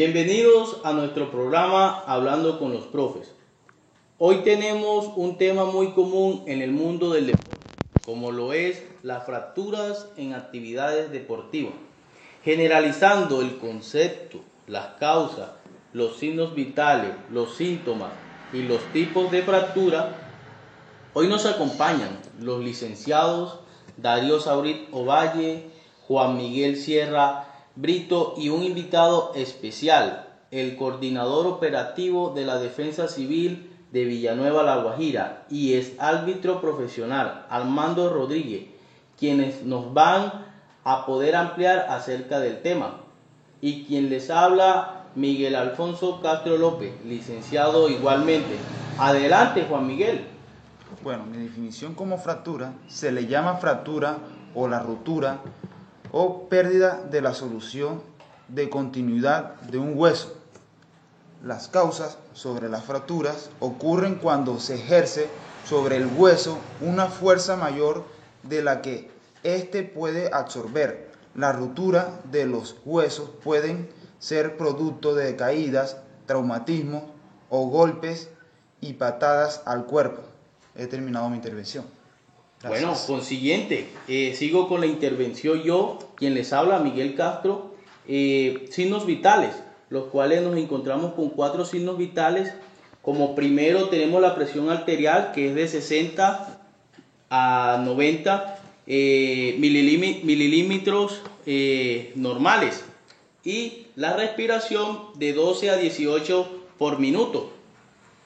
Bienvenidos a nuestro programa Hablando con los Profes. Hoy tenemos un tema muy común en el mundo del deporte, como lo es las fracturas en actividades deportivas. Generalizando el concepto, las causas, los signos vitales, los síntomas y los tipos de fractura, hoy nos acompañan los licenciados Darío Saurit Ovalle, Juan Miguel Sierra Brito y un invitado especial, el coordinador operativo de la Defensa Civil de Villanueva La Guajira y es árbitro profesional Armando Rodríguez, quienes nos van a poder ampliar acerca del tema. Y quien les habla, Miguel Alfonso Castro López, licenciado igualmente. Adelante, Juan Miguel. Bueno, mi definición como fractura se le llama fractura o la ruptura o pérdida de la solución de continuidad de un hueso. Las causas sobre las fracturas ocurren cuando se ejerce sobre el hueso una fuerza mayor de la que éste puede absorber. La ruptura de los huesos pueden ser producto de caídas, traumatismos o golpes y patadas al cuerpo. He terminado mi intervención. Bueno, consiguiente, eh, sigo con la intervención yo, quien les habla, Miguel Castro. Eh, signos vitales, los cuales nos encontramos con cuatro signos vitales. Como primero tenemos la presión arterial, que es de 60 a 90 eh, mililímetros normales. Y la respiración de 12 a 18 por minuto.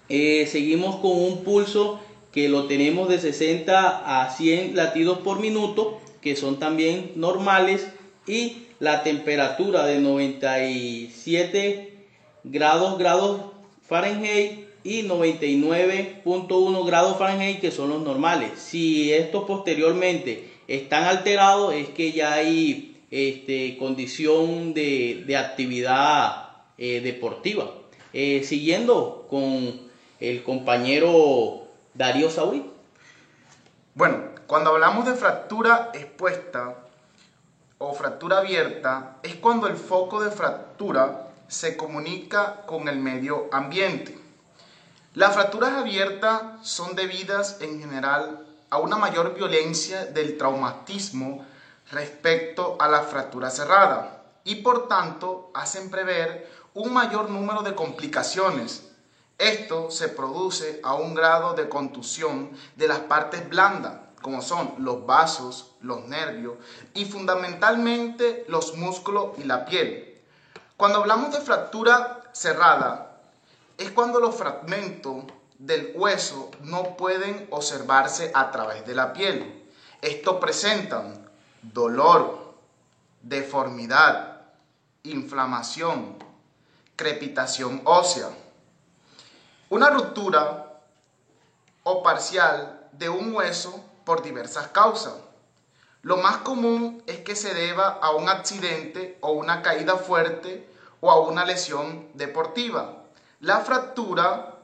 seguimos con un pulso que lo tenemos de 60 a 100 latidos por minuto, que son también normales, y la temperatura de 97 grados, grados Fahrenheit y 99.1 grados Fahrenheit, que son los normales. Si estos posteriormente están alterados, es que ya hay este, condición de, actividad eh, deportiva. Eh, siguiendo con el compañero Darío Saúl. Bueno, cuando hablamos de fractura expuesta o fractura abierta, es cuando el foco de fractura se comunica con el medio ambiente. Las fracturas abiertas son debidas en general a una mayor violencia del traumatismo respecto a la fractura cerrada y por tanto hacen prever un mayor número de complicaciones esto se produce a un grado de contusión de las partes blandas, como son los vasos, los nervios y fundamentalmente los músculos y la piel. Cuando hablamos de fractura cerrada, es cuando los fragmentos del hueso no pueden observarse a través de la piel. Esto presentan dolor, deformidad, inflamación, crepitación ósea una ruptura o parcial de un hueso por diversas causas. Lo más común es que se deba a un accidente o una caída fuerte o a una lesión deportiva. La fractura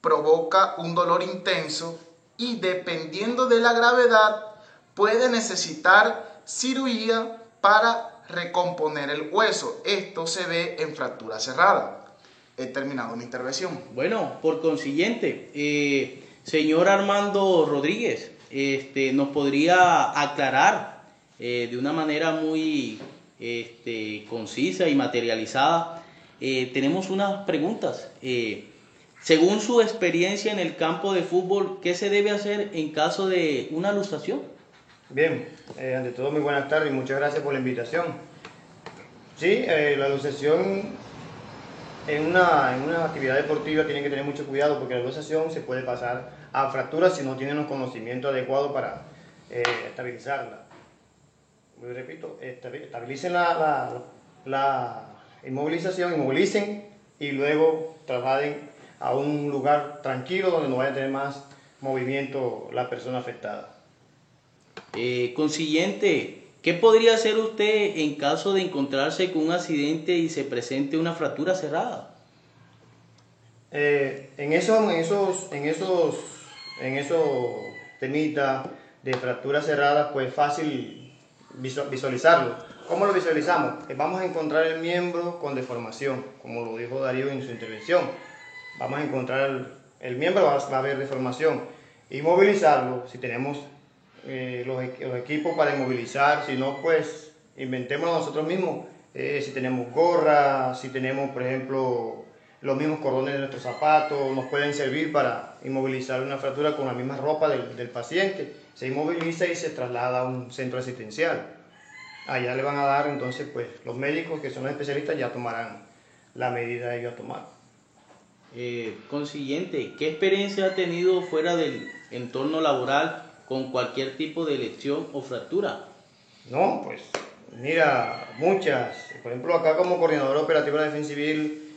provoca un dolor intenso y dependiendo de la gravedad puede necesitar cirugía para recomponer el hueso. Esto se ve en fractura cerrada he terminado mi intervención. Bueno, por consiguiente, eh, señor Armando Rodríguez, este, nos podría aclarar eh, de una manera muy este, concisa y materializada. Eh, tenemos unas preguntas. según su experiencia en el campo de fútbol, ¿qué se debe hacer en caso de una luxación? Bien, ante todo muy buenas tardes y muchas gracias por la invitación. Sí, la luxación en una, en una actividad deportiva tienen que tener mucho cuidado porque la luxación se puede pasar a fracturas si no tienen los conocimientos adecuados para eh, estabilizarla. repito, estabilicen la, la, inmovilización, inmovilicen y luego trasladen a un lugar tranquilo donde no vaya a tener más movimiento la persona afectada. Eh, consiguiente, ¿Qué podría hacer usted en caso de encontrarse con un accidente y se presente una fractura cerrada? Eh, en, eso, en esos, en esos, en esos temitas de fractura cerrada, pues fácil visualizarlo. ¿Cómo lo visualizamos? Eh, vamos a encontrar el miembro con deformación, como lo dijo Darío en su intervención. Vamos a encontrar el, miembro, va, a haber deformación. Y movilizarlo, si tenemos eh, los, equipos para inmovilizar, si no, pues inventémoslo nosotros mismos. Eh, si tenemos gorra, si tenemos, por ejemplo, los mismos cordones de nuestros zapatos, nos pueden servir para inmovilizar una fractura con la misma ropa del, paciente. Se inmoviliza y se traslada a un centro asistencial allá le van a dar entonces pues los médicos que son los especialistas ya tomarán la medida ellos a tomar. Eh, consiguiente, ¿qué experiencia ha tenido fuera del entorno laboral con cualquier tipo de lesión o fractura? No, pues mira, muchas. Por ejemplo, acá como coordinador operativo de la defensa civil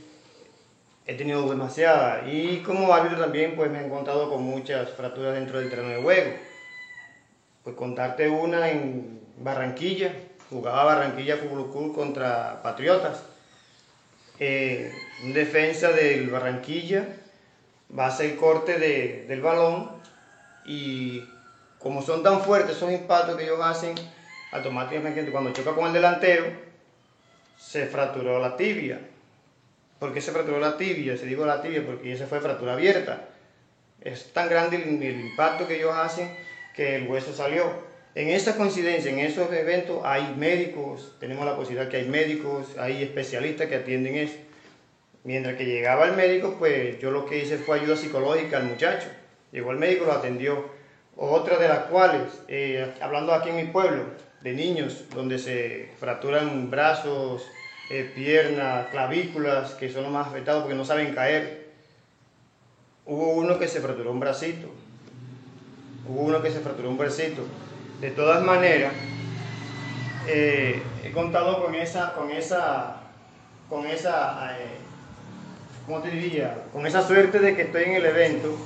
he tenido demasiadas. Y como árbitro también pues me he encontrado con muchas fracturas dentro del terreno de juego. Pues contarte una en Barranquilla, jugaba Barranquilla Fútbol Club contra Patriotas. Eh, un defensa del Barranquilla va a hacer corte de, del balón y como son tan fuertes esos impactos que ellos hacen, automáticamente cuando choca con el delantero, se fracturó la tibia. ¿Por qué se fracturó la tibia? Se digo la tibia porque esa fue fractura abierta. Es tan grande el impacto que ellos hacen que el hueso salió. En esta coincidencia, en esos eventos, hay médicos, tenemos la posibilidad que hay médicos, hay especialistas que atienden eso. Mientras que llegaba el médico, pues yo lo que hice fue ayuda psicológica al muchacho. Llegó el médico, lo atendió. Otra de las cuales, eh, hablando aquí en mi pueblo, de niños, donde se fracturan brazos, eh, piernas, clavículas, que son los más afectados porque no saben caer. Hubo uno que se fracturó un bracito. Hubo uno que se fracturó un bracito de todas maneras, eh, he contado con esa, con esa, con esa, eh, ¿cómo te diría? Con esa suerte de que estoy en el evento,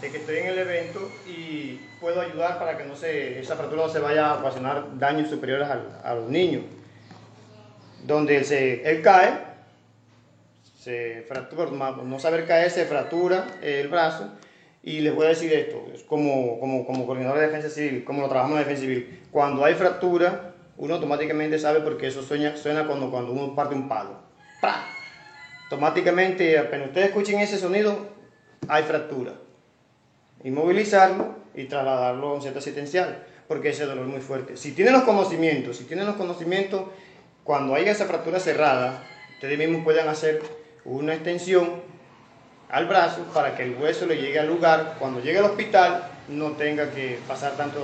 de que estoy en el evento y puedo ayudar para que no se, esa fractura no se vaya a ocasionar daños superiores a, los niños. Donde se, él cae, se fractura, no saber caer, se fractura el brazo y les voy a decir esto, como, como, como coordinador de defensa civil, como lo trabajamos en defensa civil, cuando hay fractura, uno automáticamente sabe porque eso suena, suena cuando, cuando uno parte un palo. ¡Pra! Automáticamente, apenas ustedes escuchen ese sonido, hay fractura. Inmovilizarlo y trasladarlo a un centro asistencial, porque ese dolor es muy fuerte. Si tienen los conocimientos, si tienen los conocimientos, cuando haya esa fractura cerrada, ustedes mismos puedan hacer una extensión al brazo para que el hueso le llegue al lugar, cuando llegue al hospital no tenga que pasar tanto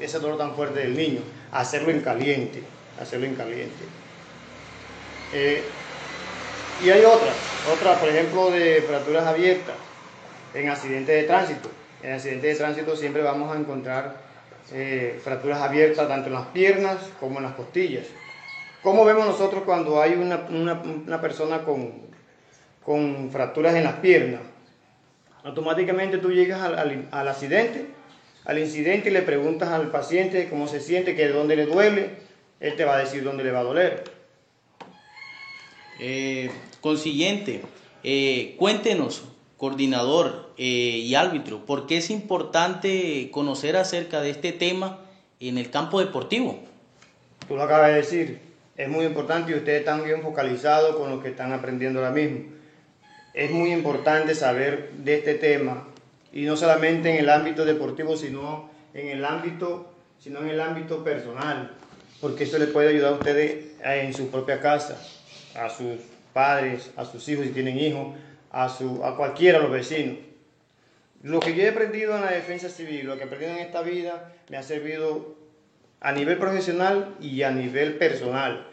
ese dolor tan fuerte del niño, hacerlo en caliente, hacerlo en caliente. Eh, y hay otras, otras por ejemplo de fracturas abiertas en accidentes de tránsito. En accidentes de tránsito siempre vamos a encontrar eh, fracturas abiertas tanto en las piernas como en las costillas. ¿Cómo vemos nosotros cuando hay una, una persona con con fracturas en las piernas. Automáticamente tú llegas al, accidente, al incidente y le preguntas al paciente cómo se siente, que dónde le duele, él te va a decir dónde le va a doler. Eh, consiguiente, eh, cuéntenos, coordinador eh, y árbitro, ¿por qué es importante conocer acerca de este tema en el campo deportivo? Tú lo acabas de decir, es muy importante y ustedes están bien focalizados con lo que están aprendiendo ahora mismo es muy importante saber de este tema y no solamente en el ámbito deportivo, sino en el ámbito, sino en el ámbito personal, porque eso le puede ayudar a ustedes en su propia casa, a sus padres, a sus hijos si tienen hijos, a, su, a cualquiera, a los vecinos. Lo que yo he aprendido en la defensa civil, lo que he aprendido en esta vida, me ha servido a nivel profesional y a nivel personal,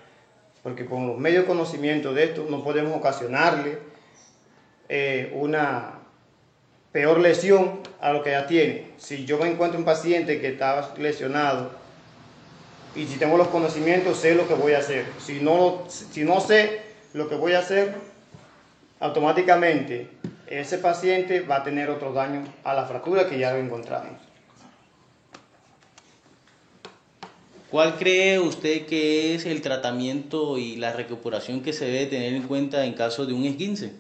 porque con los medios conocimientos de esto no podemos ocasionarle eh, una peor lesión a lo que ya tiene. Si yo me encuentro un paciente que está lesionado y si tengo los conocimientos, sé lo que voy a hacer. Si no, si no sé lo que voy a hacer, automáticamente ese paciente va a tener otro daño a la fractura que ya lo encontramos. ¿Cuál cree usted que es el tratamiento y la recuperación que se debe tener en cuenta en caso de un esguince?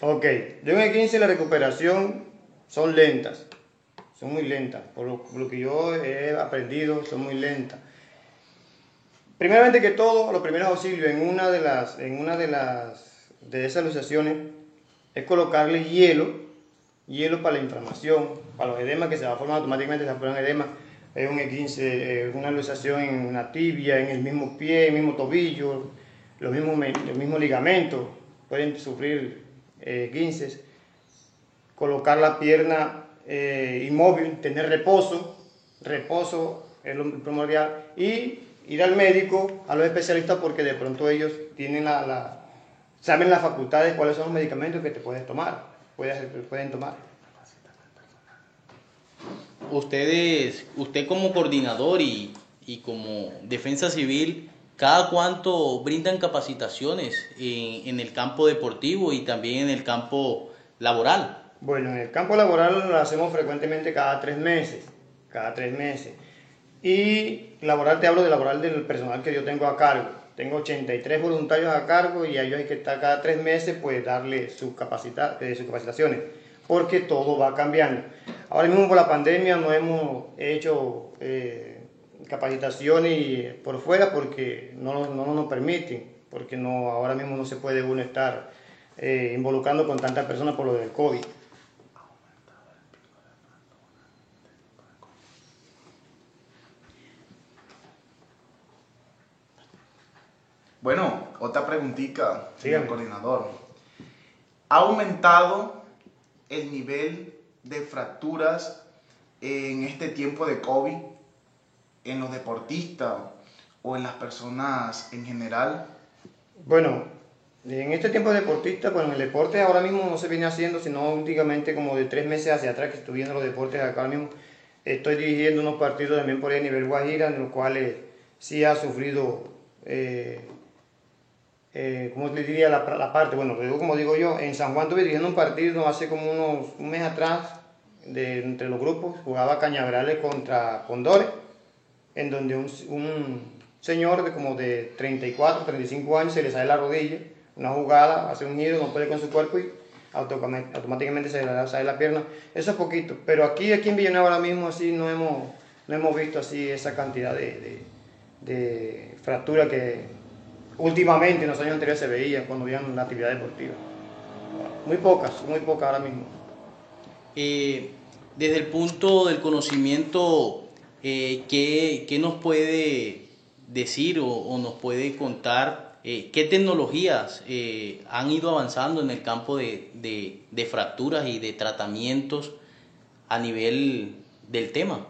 Ok, de un E15 la recuperación son lentas, son muy lentas, por lo, que yo he aprendido son muy lentas. Primeramente que todo, los primeros auxilios en una de las, en una de las, de esas luxaciones es colocarle hielo, hielo para la inflamación, para los edemas que se va a formar automáticamente, se forman edema, es un E15, una luxación en una tibia, en el mismo pie, el mismo tobillo, los mismos, los mismos ligamentos, pueden sufrir eh, 15, colocar la pierna eh, inmóvil, tener reposo, reposo es lo primordial, y ir al médico, a los especialistas, porque de pronto ellos tienen la, saben las facultades, cuáles son los medicamentos que te puedes tomar, puedes, pueden tomar. Ustedes, usted como coordinador y, y como defensa civil, ¿Cada cuánto brindan capacitaciones en, en, el campo deportivo y también en el campo laboral? Bueno, en el campo laboral lo hacemos frecuentemente cada tres meses, cada tres meses. Y laboral, te hablo de laboral del personal que yo tengo a cargo. Tengo 83 voluntarios a cargo y a ellos hay que estar cada tres meses, pues darle sus, capacita eh, sus capacitaciones, porque todo va cambiando. Ahora mismo por la pandemia no hemos hecho... Eh, capacitaciones por fuera porque no, no, nos permiten, porque no, ahora mismo no se puede uno estar eh, involucrando con tantas personas por lo del COVID. Bueno, otra preguntita, señor coordinador. ¿Ha aumentado el nivel de fracturas en este tiempo de COVID? en los deportistas o en las personas en general? Bueno, en este tiempo de deportista, en el deporte ahora mismo no se viene haciendo, sino últimamente como de tres meses hacia atrás que estoy viendo los deportes acá mismo. Estoy dirigiendo unos partidos también por a nivel Guajira, en los cuales sí ha sufrido, eh, eh, ¿cómo le diría la, parte? Bueno, como digo yo, en San Juan estuve dirigiendo un partido hace como unos un mes atrás, de, entre los grupos, jugaba Cañaverales contra Condores en donde un, señor de como de 34, 35 años se le sale la rodilla, una jugada, hace un giro, no puede con su cuerpo y automáticamente se le sale la pierna. Eso es poquito, pero aquí, aquí en Villanueva ahora mismo así no hemos, no hemos visto así esa cantidad de, de, fractura que últimamente en los años anteriores se veía cuando había la actividad deportiva. Muy pocas, muy pocas ahora mismo. Eh, desde el punto del conocimiento eh, ¿qué, nos puede decir o, nos puede contar eh, qué tecnologías eh, han ido avanzando en el campo de, de, fracturas y de tratamientos a nivel del tema?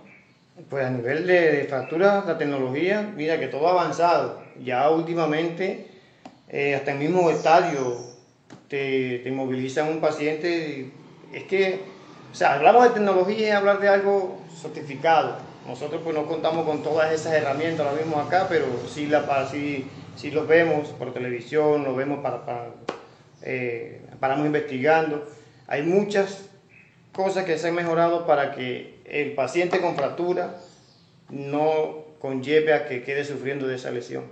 Pues a nivel de, fracturas, la tecnología, mira que todo ha avanzado. Ya últimamente, hasta el mismo estadio, te, te inmovilizan un paciente. Es que, o sea, hablamos de tecnología y hablar de algo certificado nosotros pues no contamos con todas esas herramientas ahora mismo acá, pero sí, la, sí, sí lo vemos por televisión, lo vemos para, para eh, paramos investigando. Hay muchas cosas que se han mejorado para que el paciente con fractura no conlleve a que quede sufriendo de esa lesión.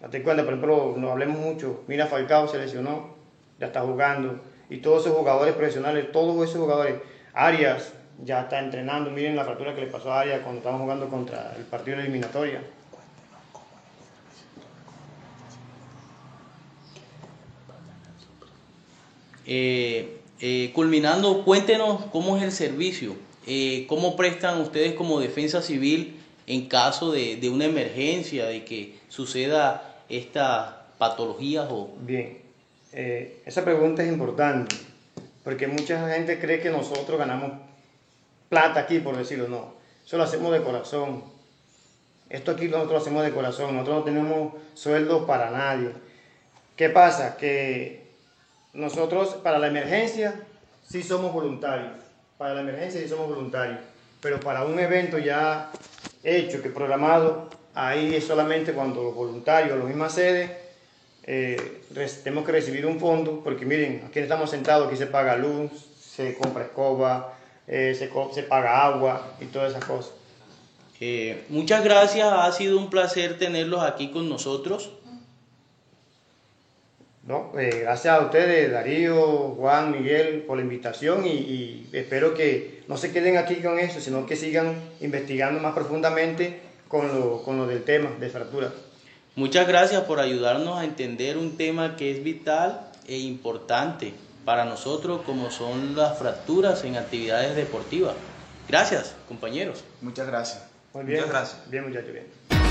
Date cuenta, por ejemplo, no hablemos mucho, mira Falcao se lesionó, ya está jugando, y todos esos jugadores profesionales, todos esos jugadores, Arias, ya está entrenando. Miren la fractura que le pasó a Aria cuando estaban jugando contra el partido de eliminatoria. Eh, eh, culminando, cuéntenos cómo es el servicio, eh, cómo prestan ustedes como defensa civil en caso de, de una emergencia, de que suceda esta patología o... Bien, esa pregunta es importante, porque mucha gente cree que nosotros ganamos plata aquí, por decirlo, no. Eso lo hacemos de corazón. Esto aquí nosotros lo hacemos de corazón. Nosotros no tenemos sueldo para nadie. ¿Qué pasa? Que nosotros para la emergencia sí somos voluntarios. Para la emergencia sí somos voluntarios. Pero para un evento ya hecho, que programado, ahí es solamente cuando los voluntarios, los mismas sedes, eh, tenemos que recibir un fondo, porque miren, aquí estamos sentados, aquí se paga luz, se compra escoba, eh, se, se, paga agua y todas esas cosas. Eh, muchas gracias, ha sido un placer tenerlos aquí con nosotros. No, eh, gracias a ustedes, Darío, Juan, Miguel, por la invitación y, espero que no se queden aquí con eso, sino que sigan investigando más profundamente con lo, con lo del tema de fractura. Muchas gracias por ayudarnos a entender un tema que es vital e importante para nosotros como son las fracturas en actividades deportivas. Gracias, compañeros. Muchas gracias. Muy bien. Muchas gracias. Bien, muchachos, bien.